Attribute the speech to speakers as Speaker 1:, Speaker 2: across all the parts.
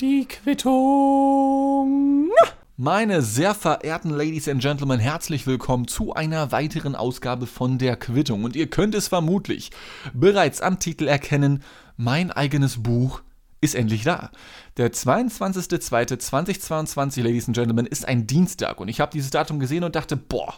Speaker 1: Die Quittung. Meine sehr verehrten Ladies and Gentlemen, herzlich willkommen zu einer weiteren Ausgabe von der Quittung. Und ihr könnt es vermutlich bereits am Titel erkennen, mein eigenes Buch ist endlich da. Der 22.02.2022, Ladies and Gentlemen, ist ein Dienstag und ich habe dieses Datum gesehen und dachte, boah,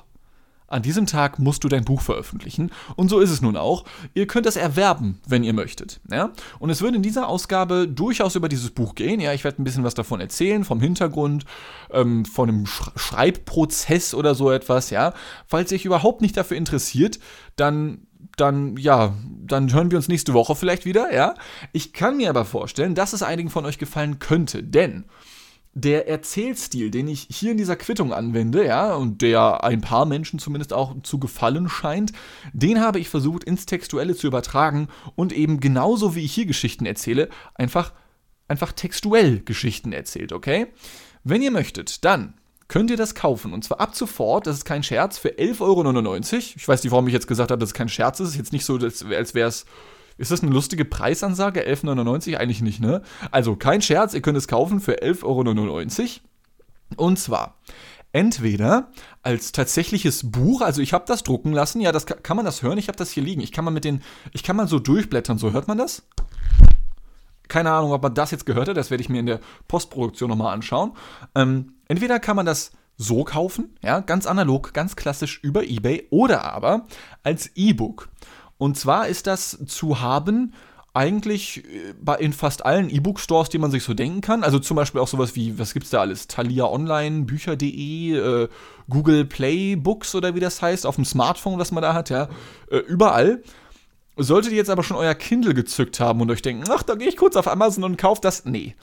Speaker 1: an diesem Tag musst du dein Buch veröffentlichen. Und so ist es nun auch. Ihr könnt es erwerben, wenn ihr möchtet. Ja? Und es wird in dieser Ausgabe durchaus über dieses Buch gehen. Ja, ich werde ein bisschen was davon erzählen, vom Hintergrund, ähm, von einem Sch Schreibprozess oder so etwas. Ja, falls ihr euch überhaupt nicht dafür interessiert, dann dann ja, dann hören wir uns nächste Woche vielleicht wieder, ja. Ich kann mir aber vorstellen, dass es einigen von euch gefallen könnte, denn der Erzählstil, den ich hier in dieser Quittung anwende, ja, und der ein paar Menschen zumindest auch zu gefallen scheint, den habe ich versucht ins Textuelle zu übertragen und eben genauso wie ich hier Geschichten erzähle, einfach, einfach textuell Geschichten erzählt, okay? Wenn ihr möchtet, dann könnt ihr das kaufen. Und zwar ab sofort, das ist kein Scherz, für 11,99 Euro. Ich weiß nicht, warum ich jetzt gesagt habe, dass es kein Scherz ist. Jetzt nicht so, als wäre es ist das eine lustige Preisansage? 11,99? Eigentlich nicht, ne? Also kein Scherz, ihr könnt es kaufen für 11,99 Euro. Und zwar entweder als tatsächliches Buch, also ich habe das drucken lassen, ja, das kann, man das hören, ich habe das hier liegen. Ich kann mal mit den, ich kann mal so durchblättern, so hört man das? Keine Ahnung, ob man das jetzt gehört hat, das werde ich mir in der Postproduktion nochmal anschauen. Ähm, entweder kann man das so kaufen, ja, ganz analog, ganz klassisch über eBay oder aber als E-Book. Und zwar ist das zu haben eigentlich äh, in fast allen E-Book-Stores, die man sich so denken kann. Also zum Beispiel auch sowas wie, was gibt's da alles? Thalia Online, Bücher.de, äh, Google Play Books oder wie das heißt, auf dem Smartphone, was man da hat, ja. Äh, überall. Solltet ihr jetzt aber schon euer Kindle gezückt haben und euch denken, ach, da gehe ich kurz auf Amazon und kaufe das. Nee.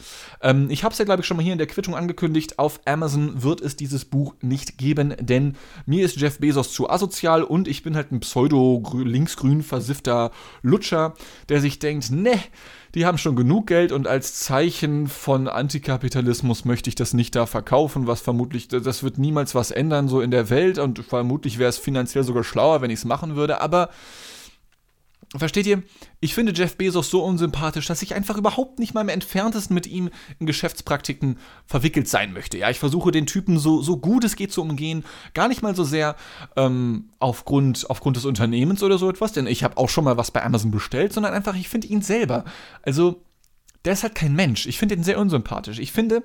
Speaker 1: Ähm, ich habe es ja, glaube ich, schon mal hier in der Quittung angekündigt. Auf Amazon wird es dieses Buch nicht geben, denn mir ist Jeff Bezos zu asozial und ich bin halt ein pseudo-linksgrün versiffter Lutscher, der sich denkt, ne, die haben schon genug Geld und als Zeichen von Antikapitalismus möchte ich das nicht da verkaufen, was vermutlich, das wird niemals was ändern so in der Welt und vermutlich wäre es finanziell sogar schlauer, wenn ich es machen würde, aber Versteht ihr? Ich finde Jeff Bezos so unsympathisch, dass ich einfach überhaupt nicht mal im entferntesten mit ihm in Geschäftspraktiken verwickelt sein möchte. Ja, ich versuche den Typen so, so gut es geht zu umgehen, gar nicht mal so sehr ähm, aufgrund, aufgrund des Unternehmens oder so etwas, denn ich habe auch schon mal was bei Amazon bestellt, sondern einfach, ich finde ihn selber. Also, der ist halt kein Mensch. Ich finde ihn sehr unsympathisch. Ich finde,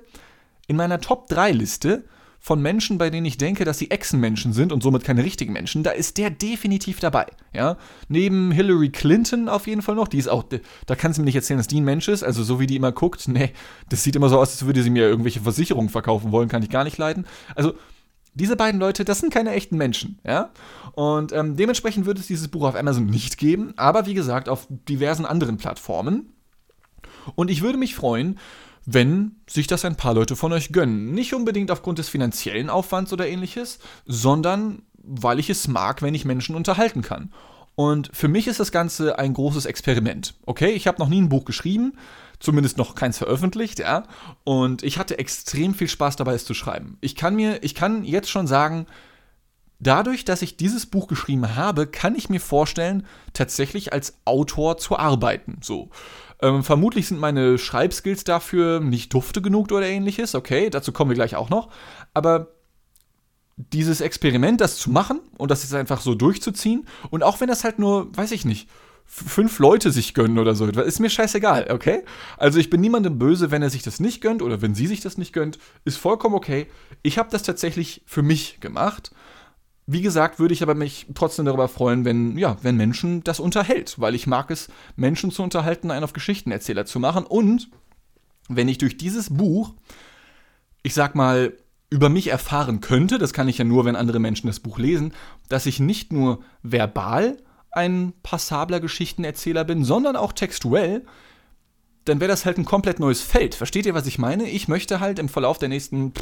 Speaker 1: in meiner Top 3 Liste von Menschen, bei denen ich denke, dass sie Echsenmenschen sind und somit keine richtigen Menschen, da ist der definitiv dabei. Ja? Neben Hillary Clinton auf jeden Fall noch, die ist auch, da kannst du mir nicht erzählen, dass die ein Mensch ist, also so wie die immer guckt, nee, das sieht immer so aus, als würde sie mir irgendwelche Versicherungen verkaufen wollen, kann ich gar nicht leiden. Also diese beiden Leute, das sind keine echten Menschen, ja. Und ähm, dementsprechend wird es dieses Buch auf Amazon nicht geben, aber wie gesagt auf diversen anderen Plattformen. Und ich würde mich freuen, wenn sich das ein paar Leute von euch gönnen. Nicht unbedingt aufgrund des finanziellen Aufwands oder ähnliches, sondern weil ich es mag, wenn ich Menschen unterhalten kann. Und für mich ist das Ganze ein großes Experiment. Okay, ich habe noch nie ein Buch geschrieben, zumindest noch keins veröffentlicht, ja. Und ich hatte extrem viel Spaß dabei, es zu schreiben. Ich kann mir, ich kann jetzt schon sagen, dadurch, dass ich dieses Buch geschrieben habe, kann ich mir vorstellen, tatsächlich als Autor zu arbeiten. So. Ähm, vermutlich sind meine Schreibskills dafür nicht dufte genug oder ähnliches. Okay, dazu kommen wir gleich auch noch. Aber dieses Experiment, das zu machen und das jetzt einfach so durchzuziehen und auch wenn das halt nur, weiß ich nicht, fünf Leute sich gönnen oder so, ist mir scheißegal, okay? Also ich bin niemandem böse, wenn er sich das nicht gönnt oder wenn sie sich das nicht gönnt, ist vollkommen okay. Ich habe das tatsächlich für mich gemacht wie gesagt, würde ich aber mich trotzdem darüber freuen, wenn, ja, wenn Menschen das unterhält, weil ich mag es, Menschen zu unterhalten, einen auf Geschichtenerzähler zu machen. Und wenn ich durch dieses Buch, ich sag mal, über mich erfahren könnte, das kann ich ja nur, wenn andere Menschen das Buch lesen, dass ich nicht nur verbal ein passabler Geschichtenerzähler bin, sondern auch textuell, dann wäre das halt ein komplett neues Feld. Versteht ihr, was ich meine? Ich möchte halt im Verlauf der nächsten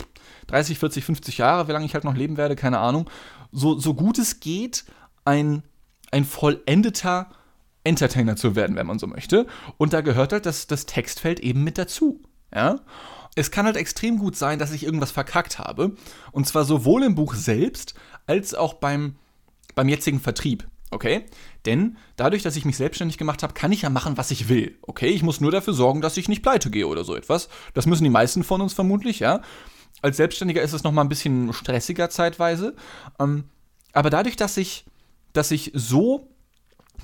Speaker 1: 30, 40, 50 Jahre, wie lange ich halt noch leben werde, keine Ahnung, so, so gut es geht, ein, ein vollendeter Entertainer zu werden, wenn man so möchte. Und da gehört halt das, das Textfeld eben mit dazu. Ja? Es kann halt extrem gut sein, dass ich irgendwas verkackt habe. Und zwar sowohl im Buch selbst als auch beim, beim jetzigen Vertrieb. Okay? Denn dadurch, dass ich mich selbstständig gemacht habe, kann ich ja machen, was ich will. Okay? Ich muss nur dafür sorgen, dass ich nicht pleite gehe oder so etwas. Das müssen die meisten von uns vermutlich, ja. Als Selbstständiger ist es nochmal ein bisschen stressiger zeitweise. Ähm, aber dadurch, dass ich, dass ich so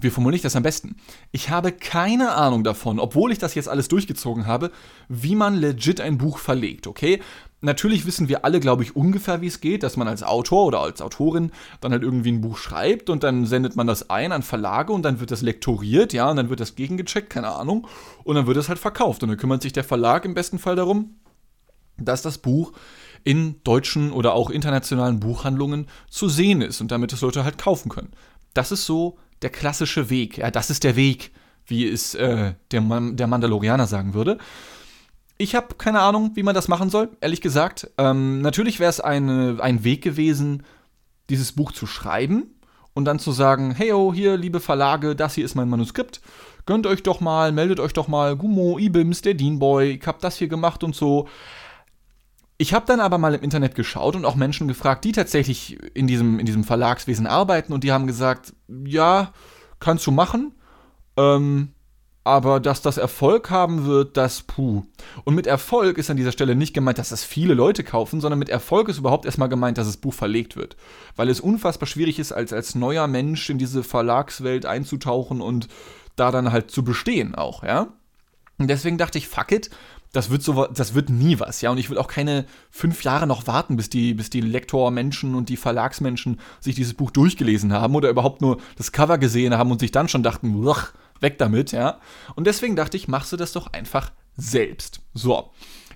Speaker 1: wie formuliere ich das am besten? Ich habe keine Ahnung davon, obwohl ich das jetzt alles durchgezogen habe, wie man legit ein Buch verlegt, okay? Natürlich wissen wir alle, glaube ich, ungefähr, wie es geht, dass man als Autor oder als Autorin dann halt irgendwie ein Buch schreibt und dann sendet man das ein an Verlage und dann wird das lektoriert, ja, und dann wird das gegengecheckt, keine Ahnung, und dann wird es halt verkauft und dann kümmert sich der Verlag im besten Fall darum, dass das Buch in deutschen oder auch internationalen Buchhandlungen zu sehen ist und damit es Leute halt kaufen können. Das ist so der klassische Weg. Ja, das ist der Weg, wie es äh, der, der Mandalorianer sagen würde. Ich habe keine Ahnung, wie man das machen soll, ehrlich gesagt. Ähm, natürlich wäre es ein Weg gewesen, dieses Buch zu schreiben und dann zu sagen, hey oh, hier, liebe Verlage, das hier ist mein Manuskript. Gönnt euch doch mal, meldet euch doch mal, Gummo, Ibims, der Deanboy, ich hab das hier gemacht und so. Ich habe dann aber mal im Internet geschaut und auch Menschen gefragt, die tatsächlich in diesem, in diesem Verlagswesen arbeiten und die haben gesagt, ja, kannst du machen, ähm, aber dass das Erfolg haben wird, das puh. Und mit Erfolg ist an dieser Stelle nicht gemeint, dass das viele Leute kaufen, sondern mit Erfolg ist überhaupt erstmal gemeint, dass das Buch verlegt wird. Weil es unfassbar schwierig ist, als, als neuer Mensch in diese Verlagswelt einzutauchen und da dann halt zu bestehen auch, ja. Und deswegen dachte ich, fuck it, das wird so, das wird nie was, ja. Und ich will auch keine fünf Jahre noch warten, bis die, bis die Lektormenschen und die Verlagsmenschen sich dieses Buch durchgelesen haben oder überhaupt nur das Cover gesehen haben und sich dann schon dachten, weg damit, ja. Und deswegen dachte ich, machst du das doch einfach selbst. So.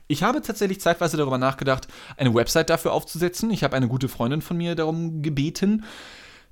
Speaker 1: Ich habe tatsächlich zeitweise darüber nachgedacht, eine Website dafür aufzusetzen. Ich habe eine gute Freundin von mir darum gebeten.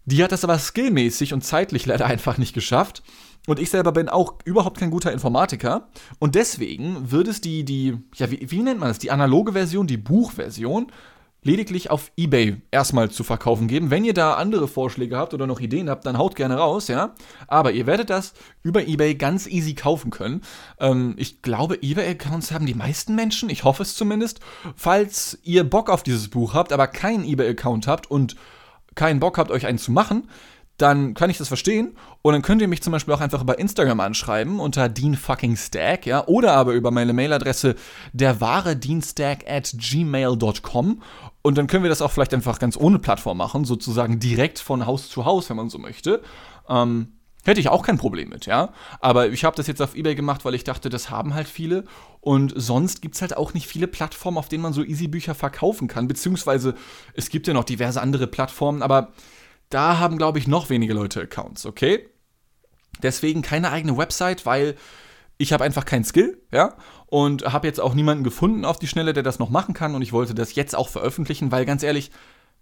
Speaker 1: Die hat das aber skillmäßig und zeitlich leider einfach nicht geschafft. Und ich selber bin auch überhaupt kein guter Informatiker. Und deswegen wird es die, die, ja, wie, wie nennt man das? Die analoge Version, die Buchversion, lediglich auf eBay erstmal zu verkaufen geben. Wenn ihr da andere Vorschläge habt oder noch Ideen habt, dann haut gerne raus, ja. Aber ihr werdet das über eBay ganz easy kaufen können. Ähm, ich glaube, eBay-Accounts haben die meisten Menschen, ich hoffe es zumindest. Falls ihr Bock auf dieses Buch habt, aber keinen eBay-Account habt und keinen Bock habt, euch einen zu machen, dann kann ich das verstehen. Und dann könnt ihr mich zum Beispiel auch einfach über Instagram anschreiben unter Dean fucking Stack, ja, oder aber über meine Mailadresse der wahre Dienstag at gmail.com. Und dann können wir das auch vielleicht einfach ganz ohne Plattform machen, sozusagen direkt von Haus zu Haus, wenn man so möchte. Ähm, hätte ich auch kein Problem mit, ja. Aber ich habe das jetzt auf Ebay gemacht, weil ich dachte, das haben halt viele. Und sonst gibt es halt auch nicht viele Plattformen, auf denen man so easy Bücher verkaufen kann. Beziehungsweise es gibt ja noch diverse andere Plattformen, aber da haben, glaube ich, noch weniger Leute Accounts, okay? Deswegen keine eigene Website, weil ich habe einfach keinen Skill, ja, und habe jetzt auch niemanden gefunden auf die Schnelle, der das noch machen kann und ich wollte das jetzt auch veröffentlichen, weil ganz ehrlich,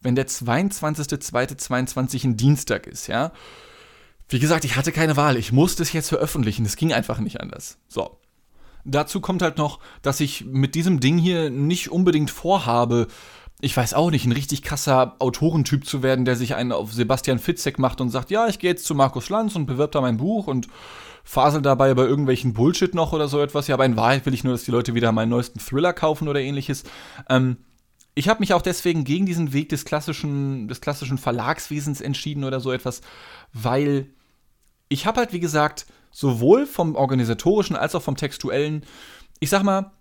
Speaker 1: wenn der 22.02.22 ein Dienstag ist, ja, wie gesagt, ich hatte keine Wahl, ich musste es jetzt veröffentlichen, es ging einfach nicht anders. So. Dazu kommt halt noch, dass ich mit diesem Ding hier nicht unbedingt vorhabe, ich weiß auch nicht, ein richtig krasser Autorentyp zu werden, der sich einen auf Sebastian Fitzek macht und sagt, ja, ich gehe jetzt zu Markus Schlanz und bewirbt da mein Buch und fasel dabei bei irgendwelchen Bullshit noch oder so etwas. Ja, aber in Wahrheit will ich nur, dass die Leute wieder meinen neuesten Thriller kaufen oder ähnliches. Ähm, ich habe mich auch deswegen gegen diesen Weg des klassischen, des klassischen Verlagswesens entschieden oder so etwas, weil ich habe halt, wie gesagt, sowohl vom organisatorischen als auch vom textuellen, ich sag mal,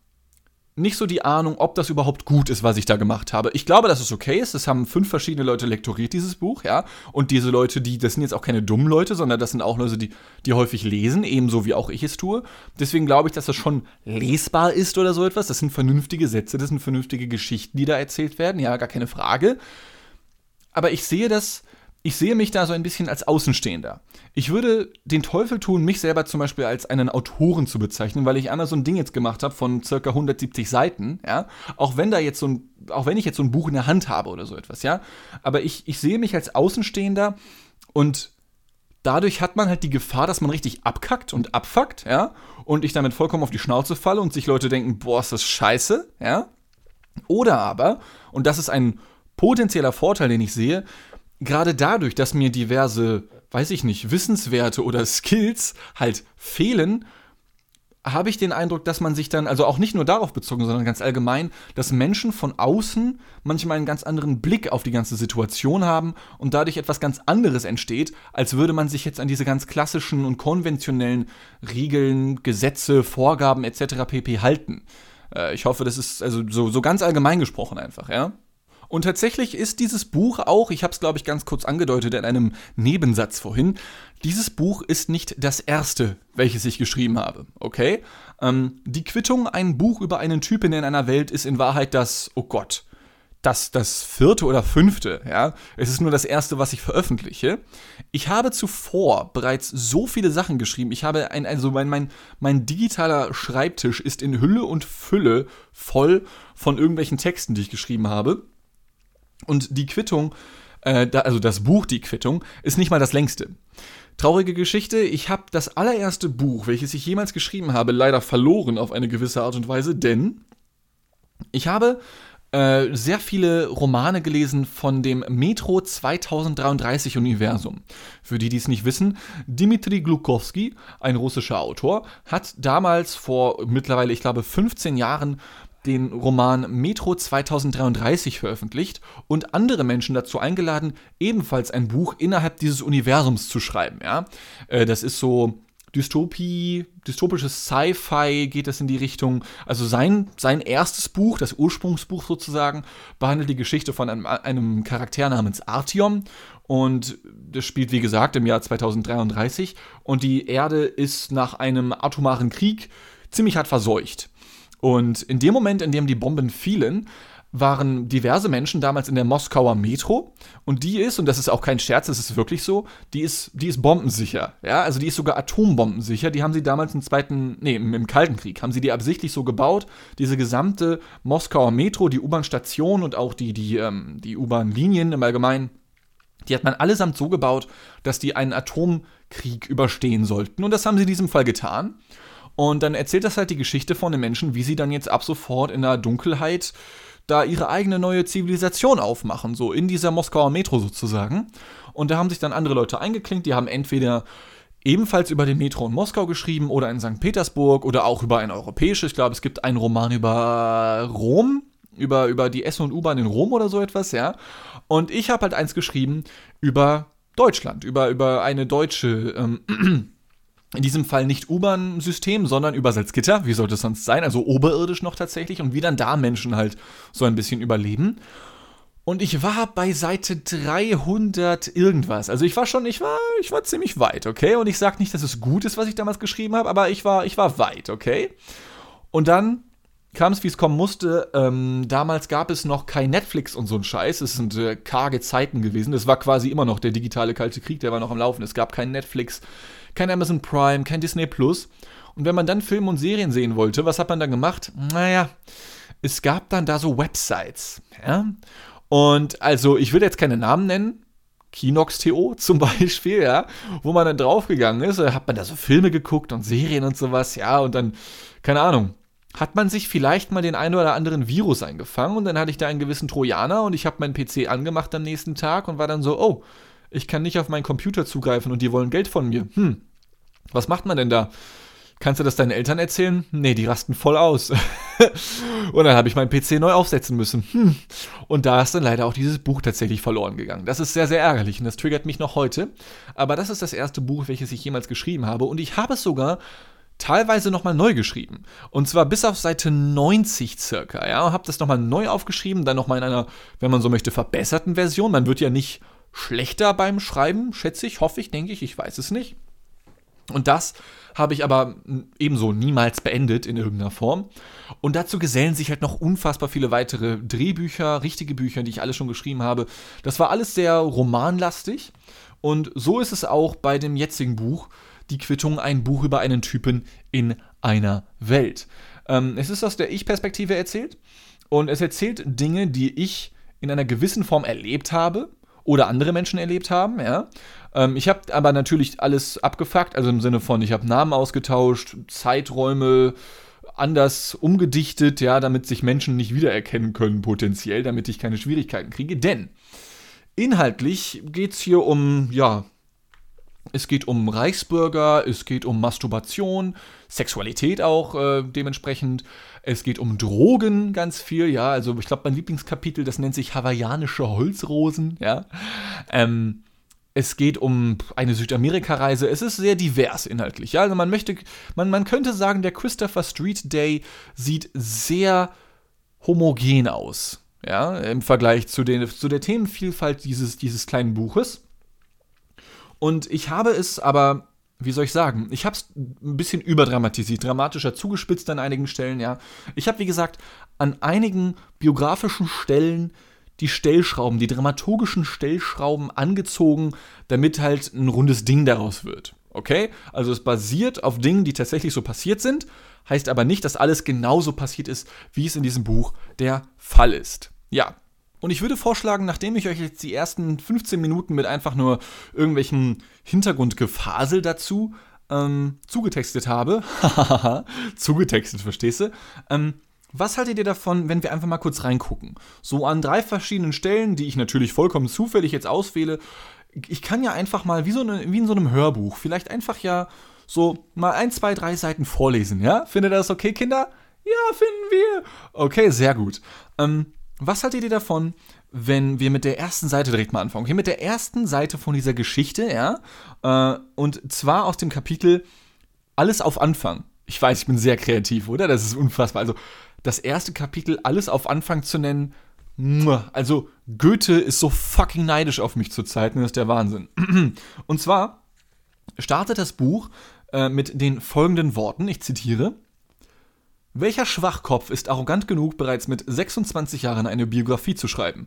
Speaker 1: nicht so die Ahnung, ob das überhaupt gut ist, was ich da gemacht habe. Ich glaube, dass es okay ist. Es haben fünf verschiedene Leute lektoriert, dieses Buch, ja. Und diese Leute, die, das sind jetzt auch keine dummen Leute, sondern das sind auch Leute, die, die häufig lesen, ebenso wie auch ich es tue. Deswegen glaube ich, dass das schon lesbar ist oder so etwas. Das sind vernünftige Sätze, das sind vernünftige Geschichten, die da erzählt werden, ja, gar keine Frage. Aber ich sehe das ich sehe mich da so ein bisschen als Außenstehender. Ich würde den Teufel tun, mich selber zum Beispiel als einen Autoren zu bezeichnen, weil ich einmal so ein Ding jetzt gemacht habe von circa 170 Seiten, ja. Auch wenn da jetzt so ein, auch wenn ich jetzt so ein Buch in der Hand habe oder so etwas, ja. Aber ich, ich sehe mich als Außenstehender und dadurch hat man halt die Gefahr, dass man richtig abkackt und abfuckt, ja. Und ich damit vollkommen auf die Schnauze falle und sich Leute denken, boah, ist das scheiße, ja. Oder aber, und das ist ein potenzieller Vorteil, den ich sehe, gerade dadurch, dass mir diverse, weiß ich nicht, Wissenswerte oder Skills halt fehlen, habe ich den Eindruck, dass man sich dann, also auch nicht nur darauf bezogen, sondern ganz allgemein, dass Menschen von außen manchmal einen ganz anderen Blick auf die ganze Situation haben und dadurch etwas ganz anderes entsteht, als würde man sich jetzt an diese ganz klassischen und konventionellen Regeln, Gesetze, Vorgaben etc. pp. halten. Äh, ich hoffe, das ist also so, so ganz allgemein gesprochen einfach, ja. Und tatsächlich ist dieses Buch auch, ich habe es glaube ich ganz kurz angedeutet in einem Nebensatz vorhin, dieses Buch ist nicht das erste, welches ich geschrieben habe, okay? Ähm, die Quittung, ein Buch über einen Typen in einer Welt, ist in Wahrheit das, oh Gott, das, das vierte oder fünfte, ja. Es ist nur das erste, was ich veröffentliche. Ich habe zuvor bereits so viele Sachen geschrieben. Ich habe ein, also mein, mein, mein digitaler Schreibtisch ist in Hülle und Fülle voll von irgendwelchen Texten, die ich geschrieben habe. Und die Quittung, äh, da, also das Buch Die Quittung, ist nicht mal das längste. Traurige Geschichte, ich habe das allererste Buch, welches ich jemals geschrieben habe, leider verloren auf eine gewisse Art und Weise, denn ich habe äh, sehr viele Romane gelesen von dem Metro 2033 Universum. Für die, die es nicht wissen, Dmitri Glukowski, ein russischer Autor, hat damals vor mittlerweile, ich glaube, 15 Jahren den Roman Metro 2033 veröffentlicht und andere Menschen dazu eingeladen, ebenfalls ein Buch innerhalb dieses Universums zu schreiben. Ja? Äh, das ist so Dystopie, dystopisches Sci-Fi geht das in die Richtung. Also sein, sein erstes Buch, das Ursprungsbuch sozusagen, behandelt die Geschichte von einem, einem Charakter namens Artyom. Und das spielt, wie gesagt, im Jahr 2033. Und die Erde ist nach einem atomaren Krieg ziemlich hart verseucht. Und in dem Moment, in dem die Bomben fielen, waren diverse Menschen damals in der Moskauer Metro und die ist, und das ist auch kein Scherz, das ist wirklich so, die ist, die ist bombensicher. Ja, also die ist sogar atombombensicher. Die haben sie damals im Zweiten, nee, im, Kalten Krieg, haben sie die absichtlich so gebaut. Diese gesamte Moskauer Metro, die U-Bahn-Station und auch die, die, ähm, die U-Bahn-Linien im Allgemeinen, die hat man allesamt so gebaut, dass die einen Atomkrieg überstehen sollten. Und das haben sie in diesem Fall getan. Und dann erzählt das halt die Geschichte von den Menschen, wie sie dann jetzt ab sofort in der Dunkelheit da ihre eigene neue Zivilisation aufmachen, so in dieser Moskauer Metro sozusagen. Und da haben sich dann andere Leute eingeklinkt, die haben entweder ebenfalls über den Metro in Moskau geschrieben oder in St. Petersburg oder auch über ein europäisches. Ich glaube, es gibt einen Roman über Rom, über, über die S- und U-Bahn in Rom oder so etwas, ja. Und ich habe halt eins geschrieben über Deutschland, über, über eine deutsche ähm, in diesem Fall nicht U-Bahn-System, sondern über Salzgitter, wie sollte es sonst sein, also oberirdisch noch tatsächlich und wie dann da Menschen halt so ein bisschen überleben. Und ich war bei Seite 300 irgendwas. Also ich war schon, ich war, ich war ziemlich weit, okay? Und ich sag nicht, dass es gut ist, was ich damals geschrieben habe, aber ich war, ich war weit, okay? Und dann kam es, wie es kommen musste. Ähm, damals gab es noch kein Netflix und so ein Scheiß. Es sind äh, karge Zeiten gewesen. Das war quasi immer noch der digitale Kalte Krieg, der war noch am Laufen. Es gab kein Netflix, kein Amazon Prime, kein Disney Plus. Und wenn man dann Filme und Serien sehen wollte, was hat man dann gemacht? Naja, es gab dann da so Websites. Ja? Und also, ich will jetzt keine Namen nennen. Kinox.to zum Beispiel, ja, wo man dann draufgegangen ist, da hat man da so Filme geguckt und Serien und sowas, ja, und dann, keine Ahnung, hat man sich vielleicht mal den einen oder anderen Virus eingefangen und dann hatte ich da einen gewissen Trojaner und ich habe meinen PC angemacht am nächsten Tag und war dann so, oh, ich kann nicht auf meinen Computer zugreifen und die wollen Geld von mir. Hm, was macht man denn da? Kannst du das deinen Eltern erzählen? Nee, die rasten voll aus. und dann habe ich meinen PC neu aufsetzen müssen. Hm. Und da ist dann leider auch dieses Buch tatsächlich verloren gegangen. Das ist sehr, sehr ärgerlich und das triggert mich noch heute. Aber das ist das erste Buch, welches ich jemals geschrieben habe. Und ich habe es sogar teilweise nochmal neu geschrieben. Und zwar bis auf Seite 90 circa. Ja, habe das nochmal neu aufgeschrieben, dann nochmal in einer, wenn man so möchte, verbesserten Version. Man wird ja nicht schlechter beim Schreiben, schätze ich, hoffe ich, denke ich, ich weiß es nicht. Und das habe ich aber ebenso niemals beendet in irgendeiner Form. Und dazu gesellen sich halt noch unfassbar viele weitere Drehbücher, richtige Bücher, die ich alle schon geschrieben habe. Das war alles sehr romanlastig. Und so ist es auch bei dem jetzigen Buch die Quittung ein Buch über einen Typen in einer Welt. Ähm, es ist aus der Ich-Perspektive erzählt und es erzählt Dinge, die ich in einer gewissen Form erlebt habe oder andere Menschen erlebt haben, ja. Ähm, ich habe aber natürlich alles abgefuckt, also im Sinne von, ich habe Namen ausgetauscht, Zeiträume anders umgedichtet, ja, damit sich Menschen nicht wiedererkennen können, potenziell, damit ich keine Schwierigkeiten kriege. Denn inhaltlich geht es hier um, ja, Es geht um Reichsbürger, es geht um Masturbation, Sexualität auch äh, dementsprechend. Es geht um Drogen ganz viel, ja. Also ich glaube, mein Lieblingskapitel, das nennt sich hawaiianische Holzrosen, ja. Ähm, es geht um eine Südamerika-Reise. Es ist sehr divers inhaltlich. Ja? Also man möchte, man, man könnte sagen, der Christopher Street Day sieht sehr homogen aus. Ja, im Vergleich zu, den, zu der Themenvielfalt dieses, dieses kleinen Buches. Und ich habe es aber, wie soll ich sagen, ich habe es ein bisschen überdramatisiert, dramatischer zugespitzt an einigen Stellen, ja. Ich habe, wie gesagt, an einigen biografischen Stellen die Stellschrauben, die dramaturgischen Stellschrauben angezogen, damit halt ein rundes Ding daraus wird. Okay? Also es basiert auf Dingen, die tatsächlich so passiert sind, heißt aber nicht, dass alles genauso passiert ist, wie es in diesem Buch der Fall ist. Ja. Und ich würde vorschlagen, nachdem ich euch jetzt die ersten 15 Minuten mit einfach nur irgendwelchen Hintergrundgefasel dazu ähm, zugetextet habe, zugetextet, verstehst du? Ähm, was haltet ihr davon, wenn wir einfach mal kurz reingucken? So an drei verschiedenen Stellen, die ich natürlich vollkommen zufällig jetzt auswähle. Ich kann ja einfach mal, wie, so eine, wie in so einem Hörbuch, vielleicht einfach ja so mal ein, zwei, drei Seiten vorlesen, ja? Findet ihr das okay, Kinder? Ja, finden wir. Okay, sehr gut. Ähm, was haltet ihr davon, wenn wir mit der ersten Seite direkt mal anfangen? Okay, mit der ersten Seite von dieser Geschichte, ja? Äh, und zwar aus dem Kapitel Alles auf Anfang. Ich weiß, ich bin sehr kreativ, oder? Das ist unfassbar. Also, das erste Kapitel alles auf Anfang zu nennen. Also Goethe ist so fucking neidisch auf mich zurzeit, das ist der Wahnsinn. Und zwar startet das Buch äh, mit den folgenden Worten, ich zitiere. Welcher Schwachkopf ist arrogant genug, bereits mit 26 Jahren eine Biografie zu schreiben?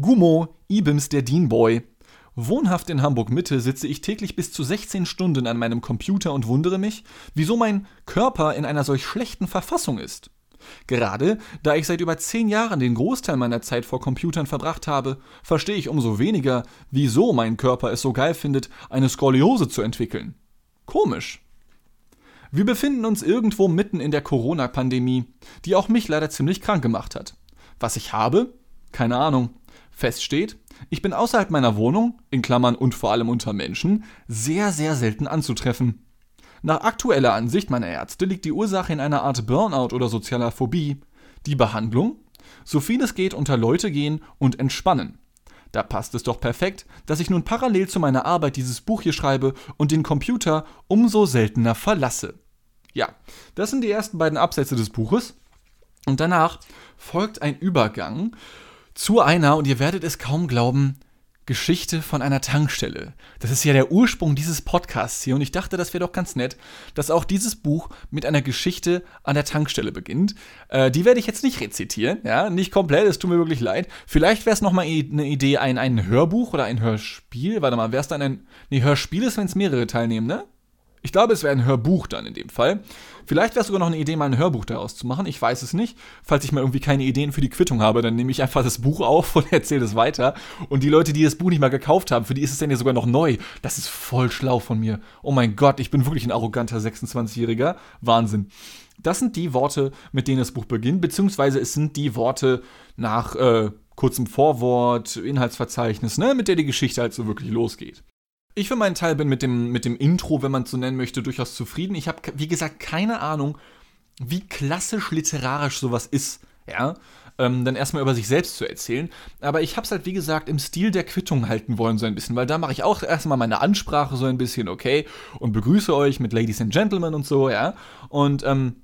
Speaker 1: Gumo, Ibims der Deanboy. Wohnhaft in Hamburg Mitte sitze ich täglich bis zu 16 Stunden an meinem Computer und wundere mich, wieso mein Körper in einer solch schlechten Verfassung ist. Gerade da ich seit über zehn Jahren den Großteil meiner Zeit vor Computern verbracht habe, verstehe ich umso weniger, wieso mein Körper es so geil findet, eine Skoliose zu entwickeln. Komisch. Wir befinden uns irgendwo mitten in der Corona-Pandemie, die auch mich leider ziemlich krank gemacht hat. Was ich habe? Keine Ahnung. Fest steht, ich bin außerhalb meiner Wohnung, in Klammern und vor allem unter Menschen, sehr, sehr selten anzutreffen. Nach aktueller Ansicht meiner Ärzte liegt die Ursache in einer Art Burnout oder sozialer Phobie. Die Behandlung? So viel es geht unter Leute gehen und entspannen. Da passt es doch perfekt, dass ich nun parallel zu meiner Arbeit dieses Buch hier schreibe und den Computer umso seltener verlasse. Ja, das sind die ersten beiden Absätze des Buches. Und danach folgt ein Übergang zu einer, und ihr werdet es kaum glauben, Geschichte von einer Tankstelle. Das ist ja der Ursprung dieses Podcasts hier und ich dachte, das wäre doch ganz nett, dass auch dieses Buch mit einer Geschichte an der Tankstelle beginnt. Äh, die werde ich jetzt nicht rezitieren, ja, nicht komplett, es tut mir wirklich leid. Vielleicht wäre es nochmal eine Idee, ein, ein Hörbuch oder ein Hörspiel. Warte mal, wäre es dann ein. Nee, Hörspiel ist, wenn es mehrere teilnehmen, ne? Ich glaube, es wäre ein Hörbuch dann in dem Fall. Vielleicht wäre es sogar noch eine Idee, mal ein Hörbuch daraus zu machen. Ich weiß es nicht. Falls ich mal irgendwie keine Ideen für die Quittung habe, dann nehme ich einfach das Buch auf und erzähle es weiter. Und die Leute, die das Buch nicht mal gekauft haben, für die ist es dann ja sogar noch neu. Das ist voll schlau von mir. Oh mein Gott, ich bin wirklich ein arroganter 26-Jähriger. Wahnsinn. Das sind die Worte, mit denen das Buch beginnt, beziehungsweise es sind die Worte nach äh, kurzem Vorwort, Inhaltsverzeichnis, ne, mit der die Geschichte halt so wirklich losgeht. Ich für meinen Teil bin mit dem, mit dem Intro, wenn man es so nennen möchte, durchaus zufrieden. Ich habe, wie gesagt, keine Ahnung, wie klassisch literarisch sowas ist, ja. Ähm, dann erstmal über sich selbst zu erzählen. Aber ich habe es halt, wie gesagt, im Stil der Quittung halten wollen, so ein bisschen, weil da mache ich auch erstmal meine Ansprache so ein bisschen, okay, und begrüße euch mit Ladies and Gentlemen und so, ja. Und ähm,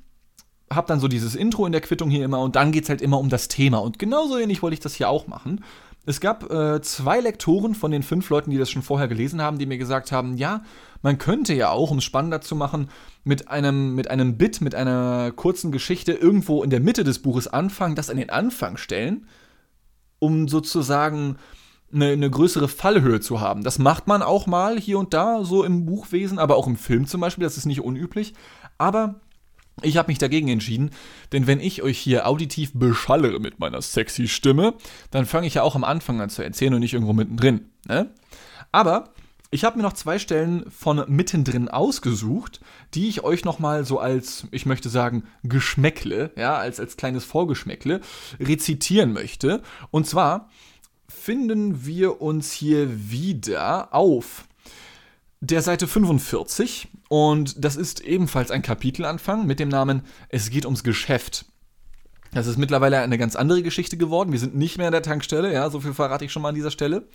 Speaker 1: habe dann so dieses Intro in der Quittung hier immer und dann geht es halt immer um das Thema. Und genauso ähnlich wollte ich das hier auch machen. Es gab äh, zwei Lektoren von den fünf Leuten, die das schon vorher gelesen haben, die mir gesagt haben, ja, man könnte ja auch, um es spannender zu machen, mit einem, mit einem Bit, mit einer kurzen Geschichte irgendwo in der Mitte des Buches anfangen, das an den Anfang stellen, um sozusagen eine, eine größere Fallhöhe zu haben. Das macht man auch mal hier und da, so im Buchwesen, aber auch im Film zum Beispiel, das ist nicht unüblich. Aber ich habe mich dagegen entschieden, denn wenn ich euch hier auditiv beschallere mit meiner sexy Stimme, dann fange ich ja auch am Anfang an zu erzählen und nicht irgendwo mittendrin. Ne? Aber ich habe mir noch zwei Stellen von mittendrin ausgesucht, die ich euch nochmal so als, ich möchte sagen, Geschmäckle, ja, als, als kleines Vorgeschmäckle rezitieren möchte. Und zwar finden wir uns hier wieder auf der Seite 45 und das ist ebenfalls ein Kapitelanfang mit dem Namen Es geht ums Geschäft. Das ist mittlerweile eine ganz andere Geschichte geworden. Wir sind nicht mehr an der Tankstelle, ja, so viel verrate ich schon mal an dieser Stelle.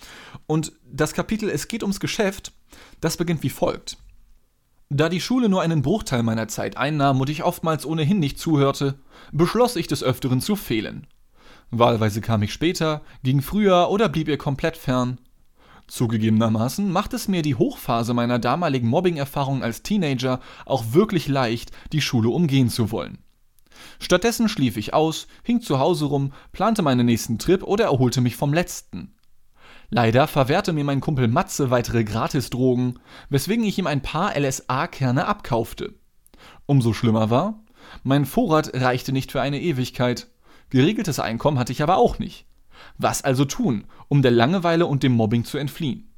Speaker 1: Und das Kapitel Es geht ums Geschäft, das beginnt wie folgt. Da die Schule nur einen Bruchteil meiner Zeit einnahm und ich oftmals ohnehin nicht zuhörte, beschloss ich des Öfteren zu fehlen. Wahlweise kam ich später, ging früher oder blieb ihr komplett fern. Zugegebenermaßen macht es mir die Hochphase meiner damaligen Mobbing-Erfahrung als Teenager auch wirklich leicht, die Schule umgehen zu wollen. Stattdessen schlief ich aus, hing zu Hause rum, plante meinen nächsten Trip oder erholte mich vom letzten. Leider verwehrte mir mein Kumpel Matze weitere Gratisdrogen, weswegen ich ihm ein paar LSA-Kerne abkaufte. Umso schlimmer war, mein Vorrat reichte nicht für eine Ewigkeit. Geregeltes Einkommen hatte ich aber auch nicht. Was also tun, um der Langeweile und dem Mobbing zu entfliehen?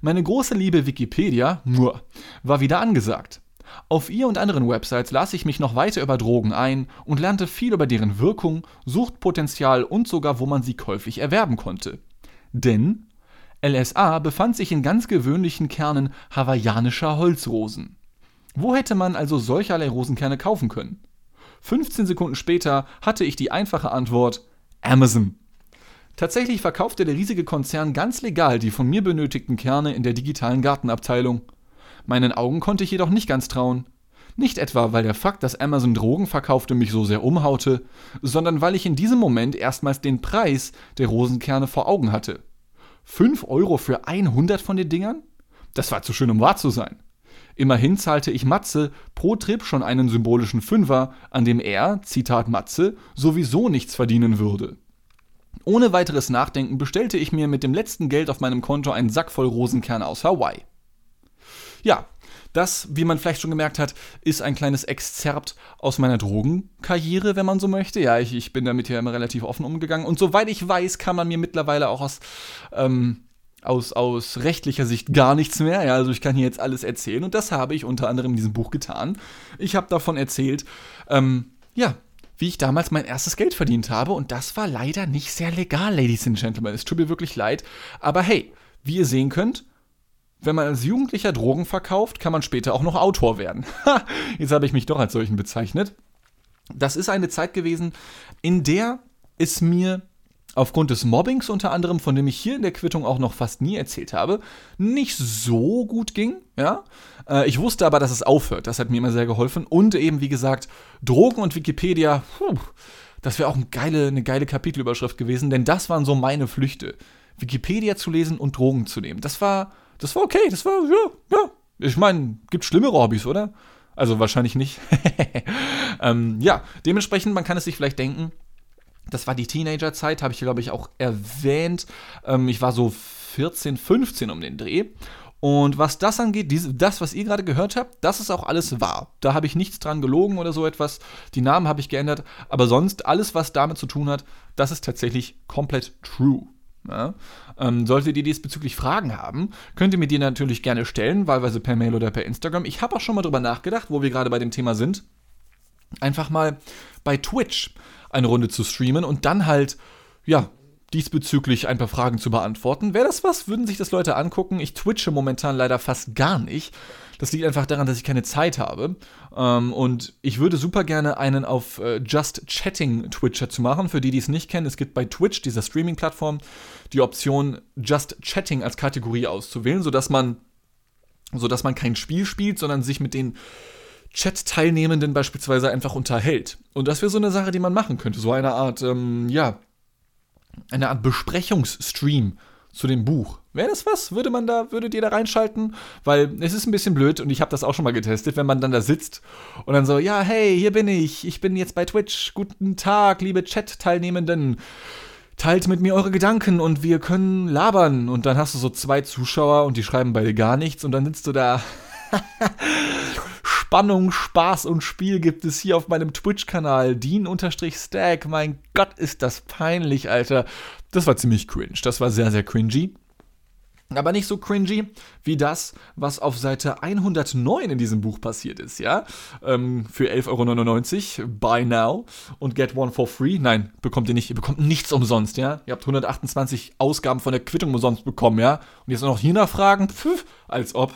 Speaker 1: Meine große Liebe Wikipedia, nur, war wieder angesagt. Auf ihr und anderen Websites las ich mich noch weiter über Drogen ein und lernte viel über deren Wirkung, Suchtpotenzial und sogar, wo man sie käuflich erwerben konnte. Denn LSA befand sich in ganz gewöhnlichen Kernen hawaiianischer Holzrosen. Wo hätte man also solcherlei Rosenkerne kaufen können? 15 Sekunden später hatte ich die einfache Antwort Amazon. Tatsächlich verkaufte der riesige Konzern ganz legal die von mir benötigten Kerne in der digitalen Gartenabteilung. Meinen Augen konnte ich jedoch nicht ganz trauen. Nicht etwa, weil der Fakt, dass Amazon Drogen verkaufte, mich so sehr umhaute, sondern weil ich in diesem Moment erstmals den Preis der Rosenkerne vor Augen hatte. 5 Euro für 100 von den Dingern? Das war zu schön, um wahr zu sein. Immerhin zahlte ich Matze pro Trip schon einen symbolischen Fünfer, an dem er, Zitat Matze, sowieso nichts verdienen würde. Ohne weiteres Nachdenken bestellte ich mir mit dem letzten Geld auf meinem Konto einen Sack voll Rosenkerne aus Hawaii. Ja, das, wie man vielleicht schon gemerkt hat, ist ein kleines Exzerpt aus meiner Drogenkarriere, wenn man so möchte. Ja, ich, ich bin damit ja immer relativ offen umgegangen. Und soweit ich weiß, kann man mir mittlerweile auch aus, ähm, aus, aus rechtlicher Sicht gar nichts mehr. Ja, also ich kann hier jetzt alles erzählen. Und das habe ich unter anderem in diesem Buch getan. Ich habe davon erzählt, ähm, ja, wie ich damals mein erstes Geld verdient habe. Und das war leider nicht sehr legal, Ladies and Gentlemen. Es tut mir wirklich leid. Aber hey, wie ihr sehen könnt, wenn man als Jugendlicher Drogen verkauft, kann man später auch noch Autor werden. Jetzt habe ich mich doch als solchen bezeichnet. Das ist eine Zeit gewesen, in der es mir aufgrund des Mobbings unter anderem, von dem ich hier in der Quittung auch noch fast nie erzählt habe, nicht so gut ging. Ja, äh, ich wusste aber, dass es aufhört. Das hat mir immer sehr geholfen. Und eben wie gesagt Drogen und Wikipedia. Puh, das wäre auch eine geile, eine geile Kapitelüberschrift gewesen, denn das waren so meine Flüchte. Wikipedia zu lesen und Drogen zu nehmen. Das war das war okay, das war, ja, ja. Ich meine, gibt schlimmere Hobbys, oder? Also wahrscheinlich nicht. ähm, ja, dementsprechend, man kann es sich vielleicht denken, das war die Teenagerzeit, habe ich, glaube ich, auch erwähnt. Ähm, ich war so 14, 15 um den Dreh. Und was das angeht, diese, das, was ihr gerade gehört habt, das ist auch alles wahr. Da habe ich nichts dran gelogen oder so etwas. Die Namen habe ich geändert. Aber sonst, alles, was damit zu tun hat, das ist tatsächlich komplett true. Ja? Ähm, solltet ihr diesbezüglich Fragen haben, könnt ihr mir die natürlich gerne stellen, wahlweise per Mail oder per Instagram. Ich habe auch schon mal drüber nachgedacht, wo wir gerade bei dem Thema sind, einfach mal bei Twitch eine Runde zu streamen und dann halt, ja, diesbezüglich ein paar Fragen zu beantworten. Wäre das was? Würden sich das Leute angucken? Ich twitche momentan leider fast gar nicht. Das liegt einfach daran, dass ich keine Zeit habe. Ähm, und ich würde super gerne einen auf äh, Just Chatting Twitcher zu machen. Für die, die es nicht kennen, es gibt bei Twitch, dieser Streaming-Plattform, die Option, Just Chatting als Kategorie auszuwählen, sodass man, sodass man kein Spiel spielt, sondern sich mit den Chat-Teilnehmenden beispielsweise einfach unterhält. Und das wäre so eine Sache, die man machen könnte. So eine Art, ähm, ja, eine Art Besprechungsstream zu dem Buch. Wäre das was? Würde man da, würdet ihr da reinschalten? Weil es ist ein bisschen blöd und ich habe das auch schon mal getestet, wenn man dann da sitzt und dann so, ja, hey, hier bin ich, ich bin jetzt bei Twitch, guten Tag, liebe Chat-Teilnehmenden. Teilt mit mir eure Gedanken und wir können labern. Und dann hast du so zwei Zuschauer und die schreiben beide gar nichts und dann sitzt du da. Spannung, Spaß und Spiel gibt es hier auf meinem Twitch-Kanal. Dean-Stack. Mein Gott, ist das peinlich, Alter. Das war ziemlich cringe. Das war sehr, sehr cringy. aber nicht so cringy wie das, was auf Seite 109 in diesem Buch passiert ist, ja? Ähm, für 11,99 Euro, buy now und get one for free. Nein, bekommt ihr nicht, ihr bekommt nichts umsonst, ja? Ihr habt 128 Ausgaben von der Quittung umsonst bekommen, ja? Und jetzt noch hier nachfragen? Pfiff, als ob.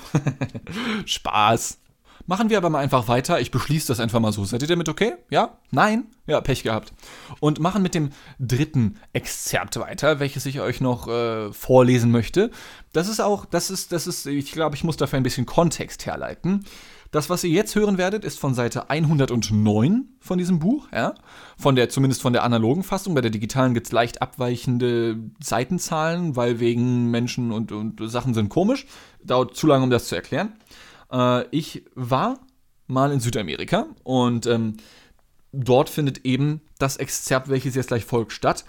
Speaker 1: Spaß. Machen wir aber mal einfach weiter. Ich beschließe das einfach mal so. Seid ihr damit okay? Ja? Nein? Ja, Pech gehabt. Und machen mit dem dritten Exzerpt weiter, welches ich euch noch äh, vorlesen möchte. Das ist auch, das ist, das ist, ich glaube, ich muss dafür ein bisschen Kontext herleiten. Das, was ihr jetzt hören werdet, ist von Seite 109 von diesem Buch, ja. Von der, zumindest von der analogen Fassung. Bei der digitalen gibt es leicht abweichende Seitenzahlen, weil wegen Menschen und, und Sachen sind komisch. Dauert zu lange, um das zu erklären. Äh, ich war mal in Südamerika und ähm, dort findet eben das Exzerpt, welches jetzt gleich folgt, statt.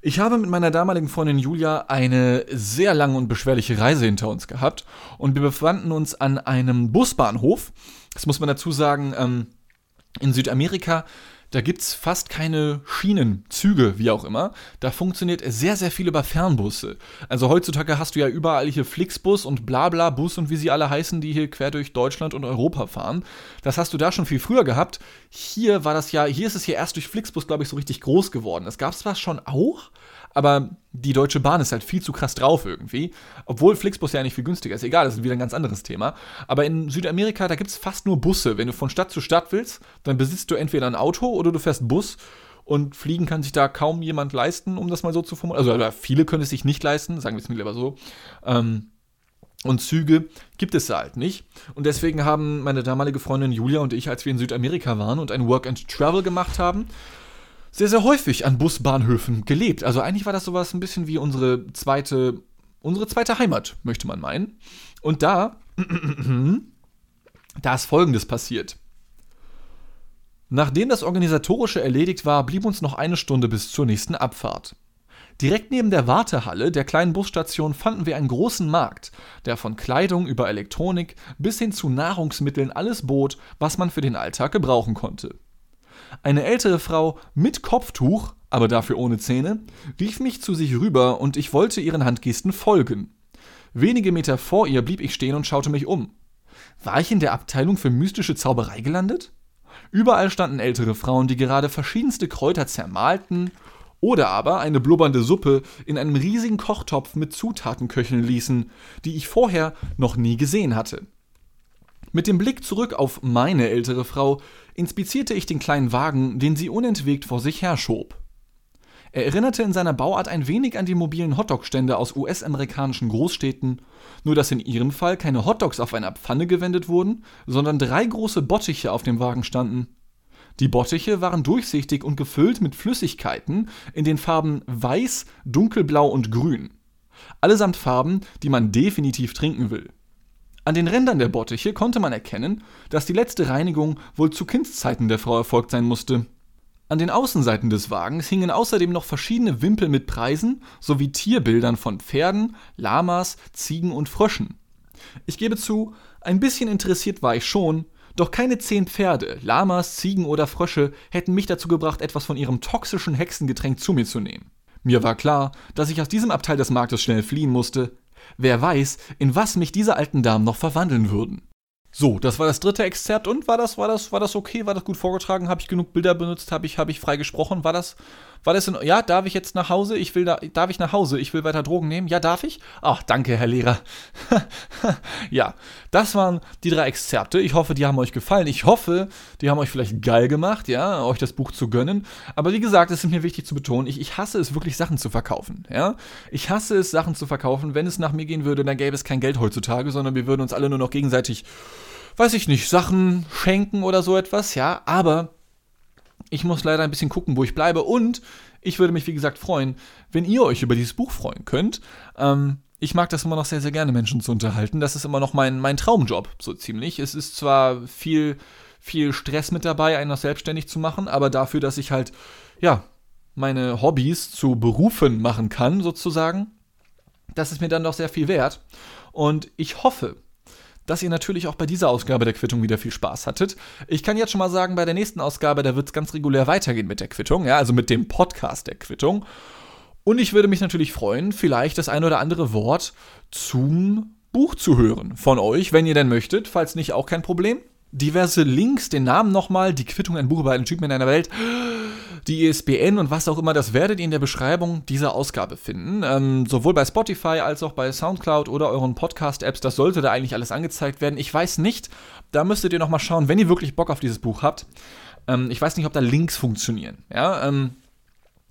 Speaker 1: Ich habe mit meiner damaligen Freundin Julia eine sehr lange und beschwerliche Reise hinter uns gehabt und wir befanden uns an einem Busbahnhof. Das muss man dazu sagen, ähm, in Südamerika da gibt es fast keine Schienen, Züge, wie auch immer. Da funktioniert sehr, sehr viel über Fernbusse. Also heutzutage hast du ja überall hier Flixbus und Blabla-Bus und wie sie alle heißen, die hier quer durch Deutschland und Europa fahren. Das hast du da schon viel früher gehabt. Hier war das ja, hier ist es hier erst durch Flixbus, glaube ich, so richtig groß geworden. Das gab es zwar schon auch, aber die Deutsche Bahn ist halt viel zu krass drauf irgendwie. Obwohl Flixbus ja nicht viel günstiger ist. Egal, das ist wieder ein ganz anderes Thema. Aber in Südamerika, da gibt es fast nur Busse. Wenn du von Stadt zu Stadt willst, dann besitzt du entweder ein Auto oder du fährst Bus. Und fliegen kann sich da kaum jemand leisten, um das mal so zu formulieren. Also viele können es sich nicht leisten, sagen wir es mir lieber so. Ähm, und Züge gibt es da halt nicht. Und deswegen haben meine damalige Freundin Julia und ich, als wir in Südamerika waren und ein Work and Travel gemacht haben, sehr, sehr häufig an Busbahnhöfen gelebt. Also eigentlich war das sowas ein bisschen wie unsere zweite, unsere zweite Heimat, möchte man meinen. Und da, da ist Folgendes passiert. Nachdem das Organisatorische erledigt war, blieb uns noch eine Stunde bis zur nächsten Abfahrt. Direkt neben der Wartehalle der kleinen Busstation fanden wir einen großen Markt, der von Kleidung über Elektronik bis hin zu Nahrungsmitteln alles bot, was man für den Alltag gebrauchen konnte. Eine ältere Frau mit Kopftuch, aber dafür ohne Zähne, rief mich zu sich rüber und ich wollte ihren Handgesten folgen. Wenige Meter vor ihr blieb ich stehen und schaute mich um. War ich in der Abteilung für mystische Zauberei gelandet? Überall standen ältere Frauen, die gerade verschiedenste Kräuter zermalten oder aber eine blubbernde Suppe in einem riesigen Kochtopf mit Zutaten köcheln ließen, die ich vorher noch nie gesehen hatte. Mit dem Blick zurück auf meine ältere Frau inspizierte ich den kleinen Wagen, den sie unentwegt vor sich herschob. Er erinnerte in seiner Bauart ein wenig an die mobilen Hotdog-Stände aus US-amerikanischen Großstädten, nur dass in ihrem Fall keine Hotdogs auf einer Pfanne gewendet wurden, sondern drei große Bottiche auf dem Wagen standen. Die Bottiche waren durchsichtig und gefüllt mit Flüssigkeiten in den Farben Weiß, Dunkelblau und Grün. Allesamt Farben, die man definitiv trinken will. An den Rändern der Bottiche konnte man erkennen, dass die letzte Reinigung wohl zu Kindszeiten der Frau erfolgt sein musste. An den Außenseiten des Wagens hingen außerdem noch verschiedene Wimpel mit Preisen sowie Tierbildern von Pferden, Lamas, Ziegen und Fröschen. Ich gebe zu, ein bisschen interessiert war ich schon, doch keine zehn Pferde, Lamas, Ziegen oder Frösche hätten mich dazu gebracht, etwas von ihrem toxischen Hexengetränk zu mir zu nehmen. Mir war klar, dass ich aus diesem Abteil des Marktes schnell fliehen musste, Wer weiß, in was mich diese alten Damen noch verwandeln würden. So, das war das dritte Exzerpt und war das, war das, war das okay? War das gut vorgetragen? Habe ich genug Bilder benutzt? Habe ich, habe ich frei gesprochen? War das, war das in, ja, darf ich jetzt nach Hause? Ich will da, darf ich nach Hause? Ich will weiter Drogen nehmen? Ja, darf ich? Ach, danke, Herr Lehrer. ja, das waren die drei Exzerpte. Ich hoffe, die haben euch gefallen. Ich hoffe, die haben euch vielleicht geil gemacht, ja, euch das Buch zu gönnen. Aber wie gesagt, es ist mir wichtig zu betonen, ich, ich hasse es wirklich, Sachen zu verkaufen, ja. Ich hasse es, Sachen zu verkaufen. Wenn es nach mir gehen würde, dann gäbe es kein Geld heutzutage, sondern wir würden uns alle nur noch gegenseitig, weiß ich nicht, Sachen schenken oder so etwas, ja. Aber ich muss leider ein bisschen gucken, wo ich bleibe. Und ich würde mich, wie gesagt, freuen, wenn ihr euch über dieses Buch freuen könnt. Ähm, ich mag das immer noch sehr, sehr gerne, Menschen zu unterhalten. Das ist immer noch mein, mein Traumjob, so ziemlich. Es ist zwar viel, viel Stress mit dabei, einen noch selbstständig zu machen, aber dafür, dass ich halt, ja, meine Hobbys zu Berufen machen kann, sozusagen, das ist mir dann doch sehr viel wert. Und ich hoffe, dass ihr natürlich auch bei dieser Ausgabe der Quittung wieder viel Spaß hattet. Ich kann jetzt schon mal sagen, bei der nächsten Ausgabe, da wird es ganz regulär weitergehen mit der Quittung, ja, also mit dem Podcast der Quittung. Und ich würde mich natürlich freuen, vielleicht das ein oder andere Wort zum Buch zu hören von euch, wenn ihr denn möchtet. Falls nicht, auch kein Problem. Diverse Links, den Namen nochmal, die Quittung, ein Buch über einen Typen in einer Welt, die ISBN und was auch immer, das werdet ihr in der Beschreibung dieser Ausgabe finden. Ähm, sowohl bei Spotify als auch bei Soundcloud oder euren Podcast-Apps, das sollte da eigentlich alles angezeigt werden. Ich weiß nicht, da müsstet ihr nochmal schauen, wenn ihr wirklich Bock auf dieses Buch habt. Ähm, ich weiß nicht, ob da Links funktionieren. Ja, ähm,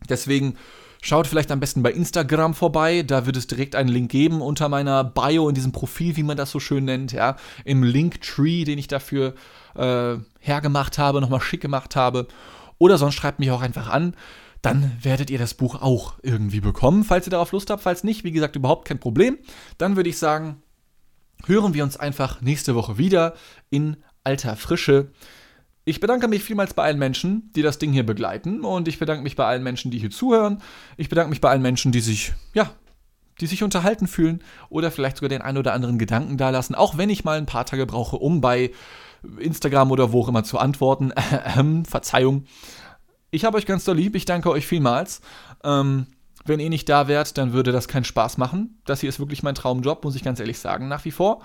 Speaker 1: deswegen Schaut vielleicht am besten bei Instagram vorbei, da wird es direkt einen Link geben unter meiner Bio in diesem Profil, wie man das so schön nennt, ja, im Linktree, den ich dafür äh, hergemacht habe, nochmal schick gemacht habe. Oder sonst schreibt mich auch einfach an, dann werdet ihr das Buch auch irgendwie bekommen, falls ihr darauf Lust habt. Falls nicht, wie gesagt, überhaupt kein Problem. Dann würde ich sagen, hören wir uns einfach nächste Woche wieder in alter Frische. Ich bedanke mich vielmals bei allen Menschen, die das Ding hier begleiten und ich bedanke mich bei allen Menschen, die hier zuhören. Ich bedanke mich bei allen Menschen, die sich, ja, die sich unterhalten fühlen oder vielleicht sogar den ein oder anderen Gedanken dalassen, auch wenn ich mal ein paar Tage brauche, um bei Instagram oder wo auch immer zu antworten. Ähm, Verzeihung. Ich habe euch ganz doll lieb, ich danke euch vielmals. Ähm, wenn ihr nicht da wärt, dann würde das keinen Spaß machen. Das hier ist wirklich mein Traumjob, muss ich ganz ehrlich sagen, nach wie vor.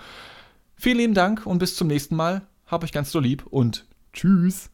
Speaker 1: Vielen lieben Dank und bis zum nächsten Mal. Hab euch ganz doll lieb und Tschüss.